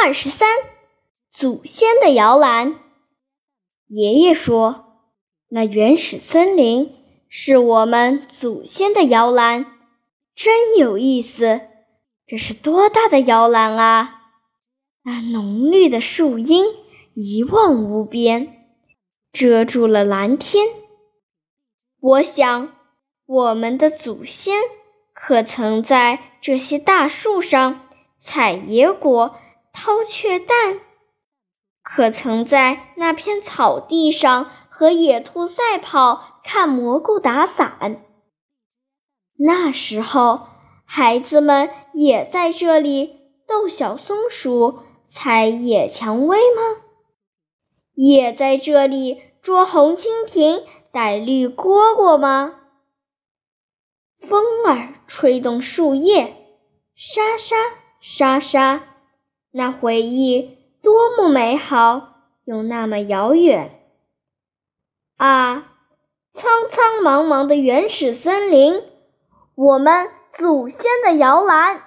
二十三，祖先的摇篮。爷爷说：“那原始森林是我们祖先的摇篮，真有意思。这是多大的摇篮啊！那浓绿的树荫一望无边，遮住了蓝天。我想，我们的祖先可曾在这些大树上采野果？”掏雀蛋，可曾在那片草地上和野兔赛跑、看蘑菇打伞？那时候，孩子们也在这里逗小松鼠、采野蔷薇吗？也在这里捉红蜻蜓、逮绿蝈蝈吗？风儿吹动树叶，沙沙沙沙。那回忆多么美好，又那么遥远啊！苍苍茫茫的原始森林，我们祖先的摇篮。